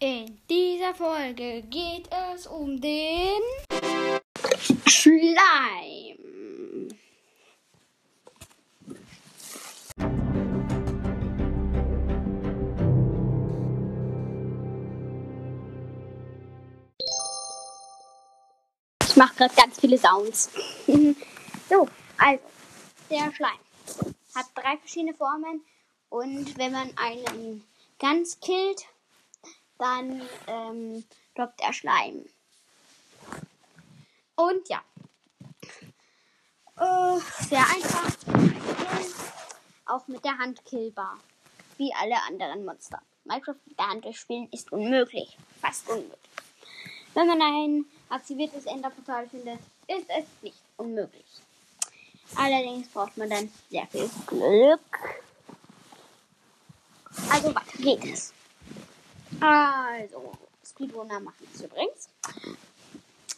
In dieser Folge geht es um den Schleim. Ich mache gerade ganz viele Sounds. so, also, der Schleim hat drei verschiedene Formen und wenn man einen ganz killt, dann ähm, droppt er Schleim. Und ja, äh, sehr einfach. Auch mit der Hand killbar. Wie alle anderen Monster. Minecraft mit der Hand durchspielen ist unmöglich. Fast unmöglich. Wenn man ein aktiviertes Enderportal findet, ist es nicht unmöglich. Allerdings braucht man dann sehr viel Glück. Also weiter geht es. Also, Speedrunner machen es übrigens.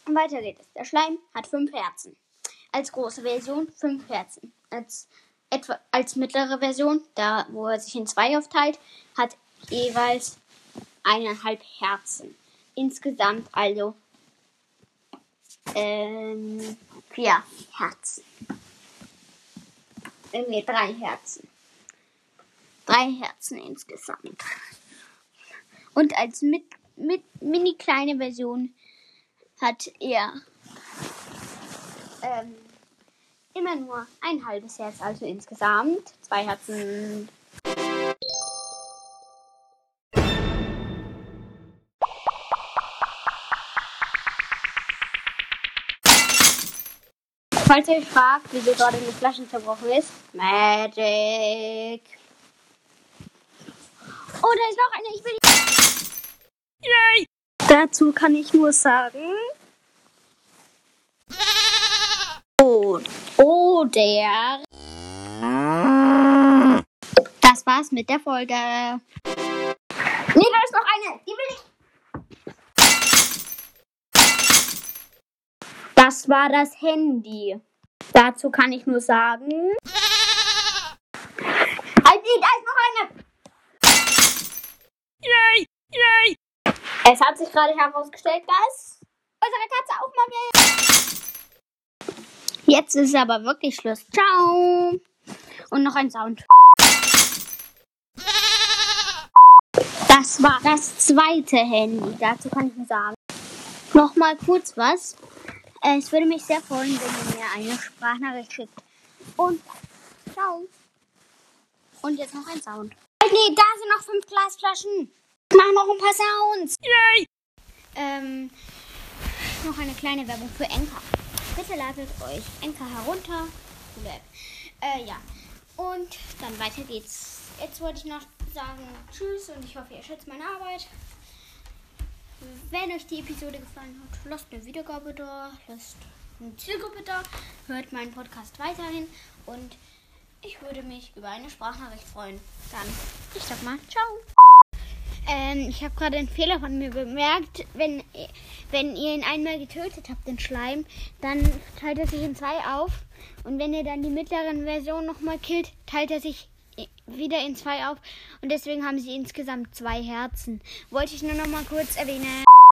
Weiter geht es. Der Schleim hat fünf Herzen. Als große Version fünf Herzen. Als, etwa, als mittlere Version, da wo er sich in zwei aufteilt, hat jeweils eineinhalb Herzen. Insgesamt also ähm, vier Herzen. Irgendwie drei Herzen. Drei Herzen insgesamt. Und als mit, mit mini kleine Version hat er ähm, immer nur ein halbes Herz, also insgesamt zwei Herzen. Falls ihr euch fragt, wieso gerade eine Flasche zerbrochen ist, Magic. Oh, da ist noch eine. Ich will. Dazu kann ich nur sagen. Oh, oh, der. Das war's mit der Folge. Nee, da ist noch eine. Die will ich. Das war das Handy. Dazu kann ich nur sagen. Halt, nee, da ist noch eine. Yay! Yay! Es hat sich gerade herausgestellt, dass unsere Katze auch mal will. Jetzt ist aber wirklich Schluss. Ciao. Und noch ein Sound. Das war das zweite Handy. Dazu kann ich nur sagen. Nochmal kurz was. Es würde mich sehr freuen, wenn ihr mir eine Sprachnachricht schickt. Und ciao. Und jetzt noch ein Sound. Nee, da sind noch fünf Glasflaschen. Mach noch ein paar Sounds. Yay! Ähm, noch eine kleine Werbung für Enka. Bitte ladet euch Enka herunter. Coole App. Äh, ja. Und dann weiter geht's. Jetzt wollte ich noch sagen Tschüss und ich hoffe, ihr schätzt meine Arbeit. Wenn euch die Episode gefallen hat, lasst eine Wiedergabe da, lasst eine Zielgruppe da, hört meinen Podcast weiterhin und ich würde mich über eine Sprachnachricht freuen. Dann, ich sag mal, ciao. Ähm, ich habe gerade einen Fehler von mir bemerkt. Wenn, wenn ihr ihn einmal getötet habt, den Schleim, dann teilt er sich in zwei auf. Und wenn ihr dann die mittleren Version nochmal killt, teilt er sich wieder in zwei auf. Und deswegen haben sie insgesamt zwei Herzen. Wollte ich nur noch mal kurz erwähnen.